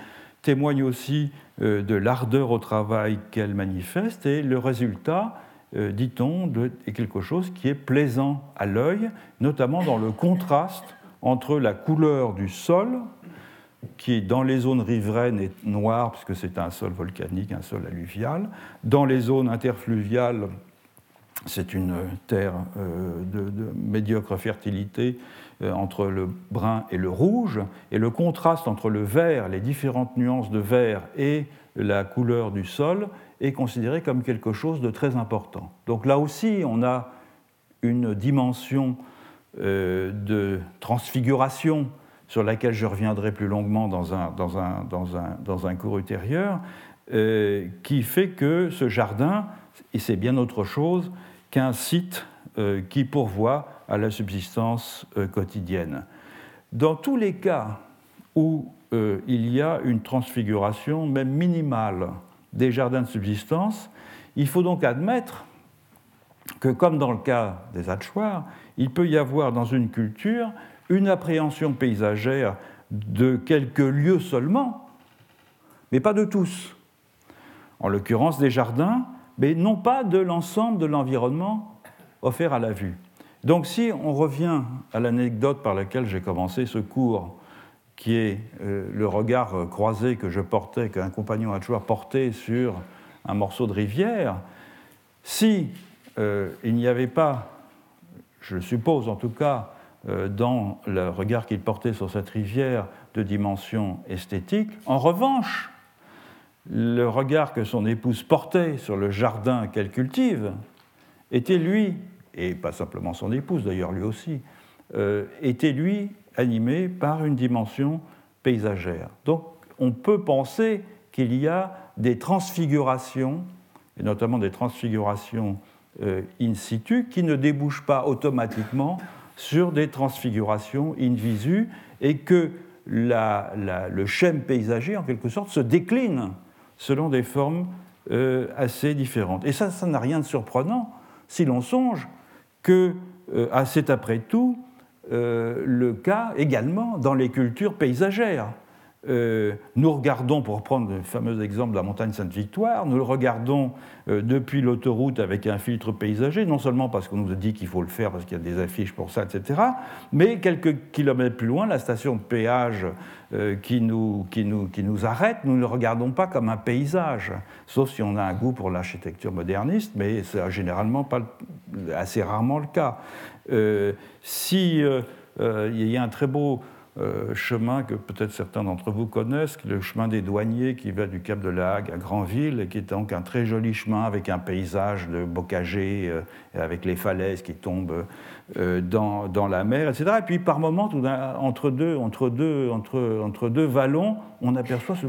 témoigne aussi de l'ardeur au travail qu'elle manifeste et le résultat dit-on, est quelque chose qui est plaisant à l'œil, notamment dans le contraste entre la couleur du sol, qui dans les zones riveraines est noire, puisque c'est un sol volcanique, un sol alluvial, dans les zones interfluviales, c'est une terre euh, de, médiocre fertilité euh, entre le brun et le rouge, et le contraste entre le vert, les différentes nuances de vert et la couleur du sol est considéré comme quelque chose de très important. Donc là aussi, on a une dimension euh, de transfiguration sur laquelle je reviendrai plus longuement dans un, dans un, dans un, dans un cours ultérieur, euh, qui fait que ce jardin, et c'est bien autre chose qu'un site euh, qui pourvoit à la subsistance quotidienne. Dans tous les cas où il y a une transfiguration, même minimale, des jardins de subsistance, il faut donc admettre que, comme dans le cas des hachoirs, il peut y avoir dans une culture une appréhension paysagère de quelques lieux seulement, mais pas de tous. En l'occurrence des jardins, mais non pas de l'ensemble de l'environnement offert à la vue. Donc si on revient à l'anecdote par laquelle j'ai commencé ce cours qui est euh, le regard croisé que je portais, qu'un compagnon a toujours porté sur un morceau de rivière, si euh, il n'y avait pas, je suppose en tout cas, euh, dans le regard qu'il portait sur cette rivière de dimension esthétique, en revanche, le regard que son épouse portait sur le jardin qu'elle cultive était lui, et pas simplement son épouse d'ailleurs lui aussi, était lui animé par une dimension paysagère. Donc on peut penser qu'il y a des transfigurations, et notamment des transfigurations euh, in situ, qui ne débouchent pas automatiquement sur des transfigurations in visu, et que le schème paysager, en quelque sorte, se décline selon des formes euh, assez différentes. Et ça, ça n'a rien de surprenant si l'on songe que, euh, c'est après tout euh, le cas également dans les cultures paysagères. Euh, nous regardons, pour prendre le fameux exemple de la montagne Sainte-Victoire, nous le regardons euh, depuis l'autoroute avec un filtre paysager, non seulement parce qu'on nous a dit qu'il faut le faire parce qu'il y a des affiches pour ça, etc., mais quelques kilomètres plus loin, la station de péage qui, nous, qui, nous, qui nous arrête, nous ne le regardons pas comme un paysage, sauf si on a un goût pour l'architecture moderniste, mais c'est généralement pas, assez rarement le cas. Euh, si euh, euh, y a un très beau chemin que peut-être certains d'entre vous connaissent, le chemin des douaniers qui va du Cap de la Hague à Granville, qui est donc un très joli chemin avec un paysage de bocagers, euh, avec les falaises qui tombent dans, la mer, etc. Et puis par moments, entre deux, vallons, on aperçoit ce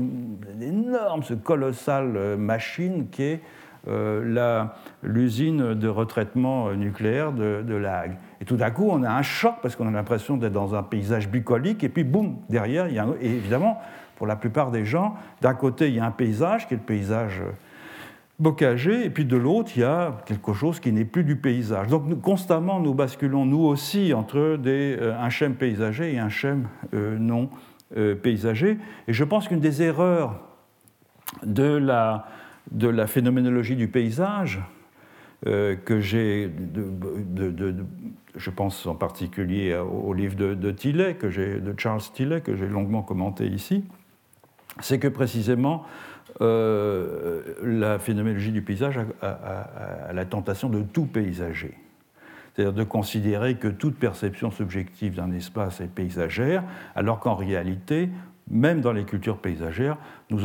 énorme, ce colossal machine qui est l'usine de retraitement nucléaire de La Hague. Et tout d'un coup, on a un choc parce qu'on a l'impression d'être dans un paysage bucolique, et puis boum, derrière, il y a un... et évidemment, pour la plupart des gens, d'un côté, il y a un paysage qui est le paysage euh, bocager, et puis de l'autre, il y a quelque chose qui n'est plus du paysage. Donc nous, constamment, nous basculons, nous aussi, entre euh, un schème paysager et un schème euh, non paysager. Et je pense qu'une des erreurs de la, de la phénoménologie du paysage, que j'ai de, je pense en particulier au livre de, de, de Charles Tillet, que j'ai longuement commenté ici, c'est que précisément euh, la phénoménologie du paysage a, la tentation de tout paysager. C'est-à-dire de considérer que toute perception subjective d'un espace est paysagère, alors qu'en réalité, même dans les cultures paysagères, nous,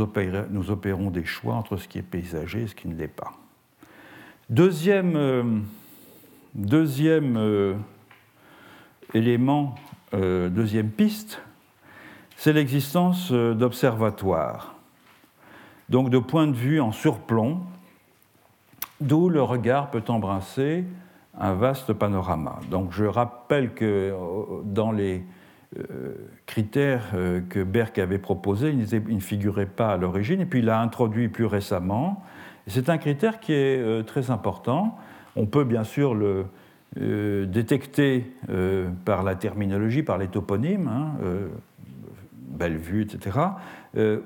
nous, opérons des choix entre ce qui est paysager et ce qui ne l'est pas. Deuxième. Euh, Deuxième euh, élément, euh, deuxième piste, c'est l'existence euh, d'observatoires, donc de points de vue en surplomb, d'où le regard peut embrasser un vaste panorama. Donc je rappelle que dans les critères que Berck avait proposés, il ne figurait pas à l'origine, et puis il l'a introduit plus récemment. C'est un critère qui est très important on peut bien sûr le euh, détecter euh, par la terminologie, par les toponymes, hein, euh, Bellevue, etc.,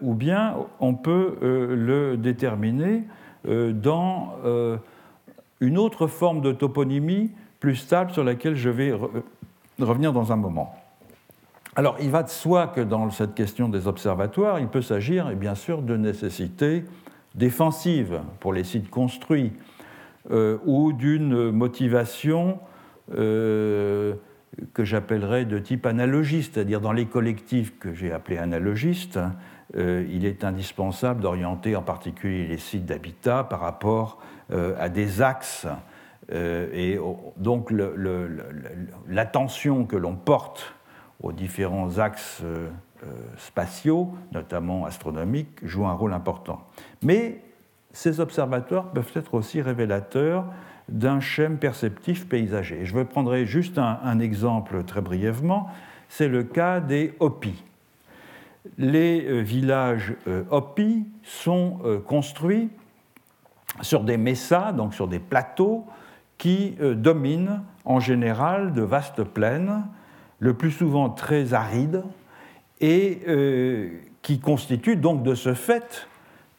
ou bien on peut le déterminer dans une autre forme de toponymie plus stable sur laquelle je vais revenir dans un moment. Alors, il va de soi que dans cette question des observatoires, il peut s'agir, bien sûr, de nécessités défensives pour les sites construits, euh, ou d'une motivation euh, que j'appellerais de type analogiste, c'est-à-dire dans les collectifs que j'ai appelés analogistes, euh, il est indispensable d'orienter en particulier les sites d'habitat par rapport à des axes. et donc l'attention que l'on porte aux différents axes spatiaux, notamment astronomiques, joue un rôle important. Mais ces observatoires peuvent être aussi révélateurs d'un schème perceptif paysager. Je prendrai juste un, exemple très brièvement, c'est le cas des Hopis. Les euh, villages euh, Hopis sont euh, construits sur des messas, donc sur des plateaux, qui dominent en général de vastes plaines, le plus souvent très arides, et qui constituent donc de ce fait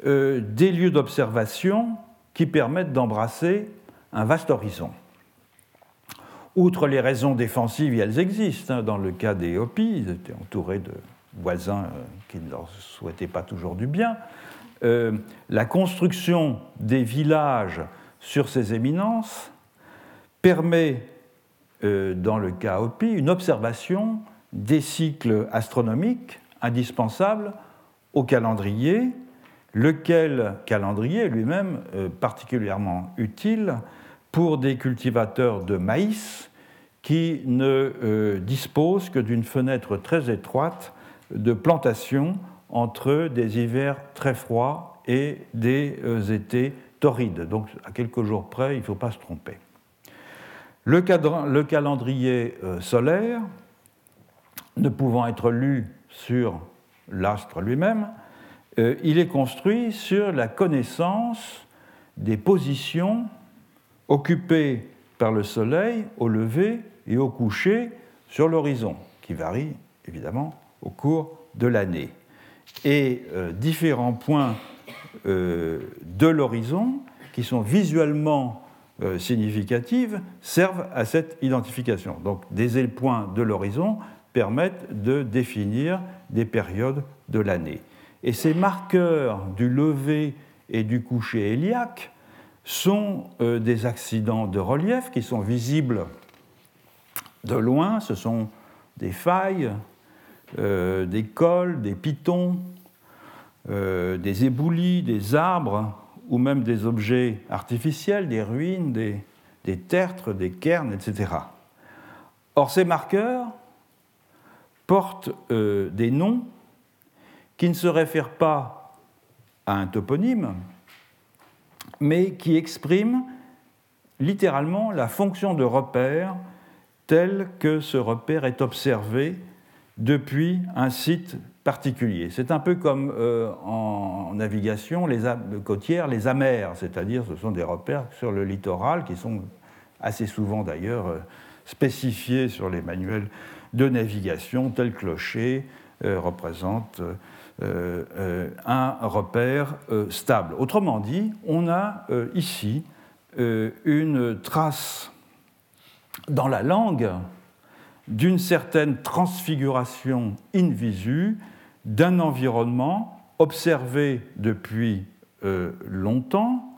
euh, des lieux d'observation qui permettent d'embrasser un vaste horizon. Outre les raisons défensives, elles existent. Hein. Dans le cas des Hopis, ils étaient entourés de voisins euh, qui ne leur souhaitaient pas toujours du bien. Euh, la construction des villages sur ces éminences permet, dans le cas Hopi, une observation des cycles astronomiques indispensables au calendrier lequel calendrier lui-même euh, particulièrement utile pour des cultivateurs de maïs qui ne euh, disposent que d'une fenêtre très étroite de plantation entre des hivers très froids et des euh, étés torrides. Donc à quelques jours près, il ne faut pas se tromper. Le, le calendrier solaire, ne pouvant être lu sur l'astre lui-même, euh, il est construit sur la connaissance des positions occupées par le Soleil au lever et au coucher sur l'horizon, qui varient évidemment au cours de l'année. Et euh, différents points euh, de l'horizon, qui sont visuellement significatifs, servent à cette identification. Donc des points de l'horizon permettent de définir des périodes de l'année. Et ces marqueurs du lever et du coucher héliaque sont euh, des accidents de relief qui sont visibles de loin. Ce sont des failles des cols, des pitons, des éboulis, des arbres, ou même des objets artificiels, des ruines, des, des tertres, des cairns, etc. Or, ces marqueurs portent des noms qui ne se réfèrent pas à un toponyme, mais qui expriment littéralement la fonction de repère telle que ce repère est observé depuis un site particulier. C'est un peu comme euh, en navigation les côtières, les amers, c'est-à-dire ce sont des repères sur le littoral qui sont assez souvent d'ailleurs euh, spécifiés sur les manuels de navigation, tel clocher euh, représente un repère stable. Autrement dit, on a ici une trace dans la langue d'une certaine transfiguration in visu d'un environnement observé depuis euh, longtemps,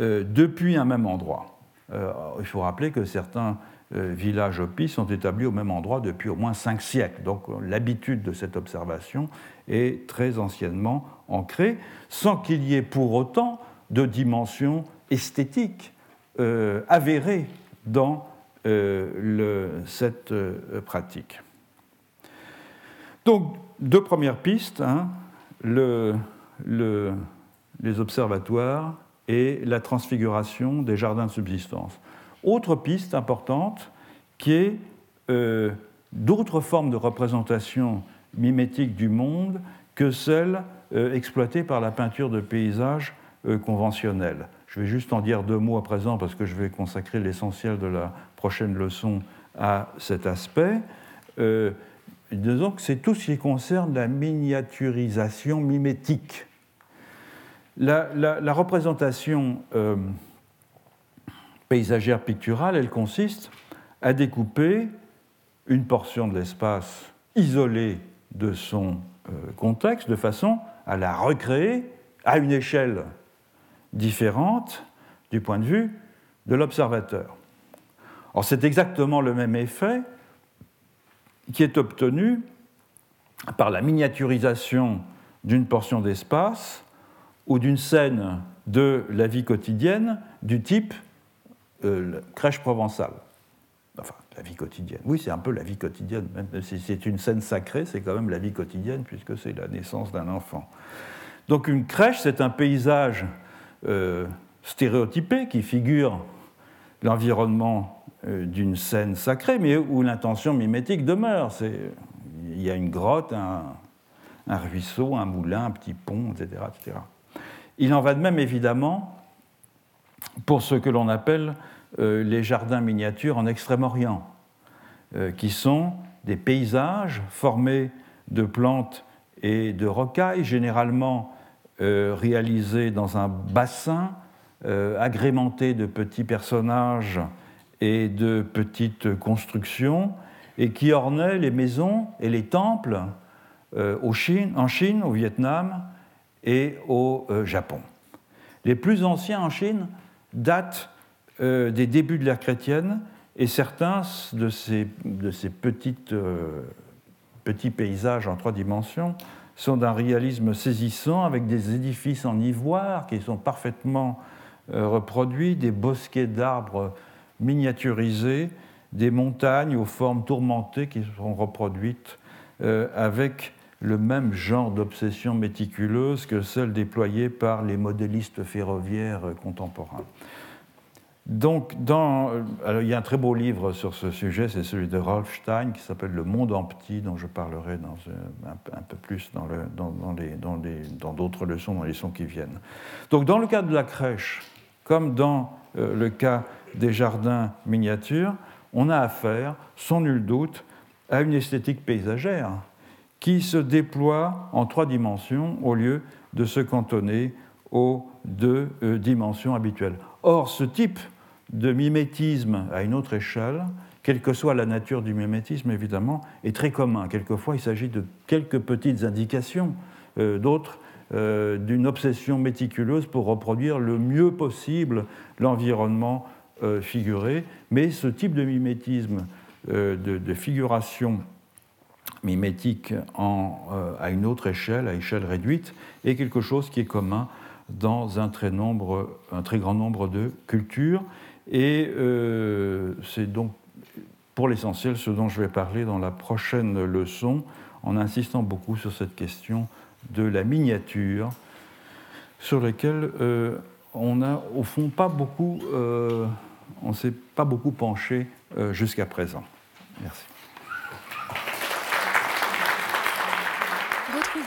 euh, depuis un même endroit. Euh, il faut rappeler que certains villages opis sont établis au même endroit depuis au moins cinq siècles. Donc l'habitude de cette observation est très anciennement ancrée, sans qu'il y ait pour autant de dimension esthétique avérée dans le, cette pratique. Donc deux premières pistes, hein, le, les observatoires et la transfiguration des jardins de subsistance. Autre piste importante qui est euh, d'autres formes de représentation mimétique du monde que celles euh, exploitées par la peinture de paysage euh, conventionnelle. Je vais juste en dire deux mots à présent parce que je vais consacrer l'essentiel de la prochaine leçon à cet aspect disons que c'est tout ce qui concerne la miniaturisation mimétique. La, représentation euh, paysagère picturale, elle consiste à découper une portion de l'espace isolée de son euh, contexte de façon à la recréer à une échelle différente du point de vue de l'observateur. Or, c'est exactement le même effet qui est obtenu par la miniaturisation d'une portion d'espace ou d'une scène de la vie quotidienne du type euh, crèche provençale. Enfin, la vie quotidienne. Oui, c'est un peu la vie quotidienne. Si c'est une scène sacrée, c'est quand même la vie quotidienne puisque c'est la naissance d'un enfant. Donc une crèche, c'est un paysage euh, stéréotypé qui figure l'environnement euh, d'une scène sacrée, mais où l'intention mimétique demeure. Il y a une grotte, un, ruisseau, un moulin, un petit pont, etc., etc. Il en va de même évidemment pour ce que l'on appelle les jardins miniatures en Extrême-Orient, euh, qui sont des paysages formés de plantes et de rocailles, généralement réalisés dans un bassin agrémenté de petits personnages et de petites constructions et qui ornaient les maisons et les temples euh, en Chine, au Vietnam et au euh, Japon. Les plus anciens en Chine datent euh, des débuts de l'ère chrétienne et certains de ces, petites, petits paysages en trois dimensions sont d'un réalisme saisissant avec des édifices en ivoire qui sont parfaitement reproduits, des bosquets d'arbres miniaturisés des montagnes aux formes tourmentées qui sont reproduites euh, avec le même genre d'obsession méticuleuse que celle déployée par les modélistes ferroviaires contemporains. Donc, euh, il y a un très beau livre sur ce sujet, c'est celui de Rolf Stein qui s'appelle Le monde en petit, dont je parlerai euh, un, peu plus dans, le, dans, d'autres leçons, dans les leçons qui viennent. Donc, dans le cas de la crèche, comme dans le cas des jardins miniatures, on a affaire, sans nul doute, à une esthétique paysagère qui se déploie en trois dimensions au lieu de se cantonner aux deux euh, dimensions habituelles. Or, ce type de mimétisme à une autre échelle, quelle que soit la nature du mimétisme évidemment, est très commun. Quelquefois, il s'agit de quelques petites indications, euh, d'autres euh, d'une obsession méticuleuse pour reproduire le mieux possible l'environnement euh, figuré, mais ce type de mimétisme, de, figuration mimétique à une autre échelle, à échelle réduite, est quelque chose qui est commun dans un très, nombre, très grand nombre de cultures. Et c'est donc pour l'essentiel ce dont je vais parler dans la prochaine leçon, en insistant beaucoup sur cette question de la miniature, sur laquelle euh, on n'a au fond pas beaucoup, euh, on s'est pas beaucoup penché euh, jusqu'à présent. Merci.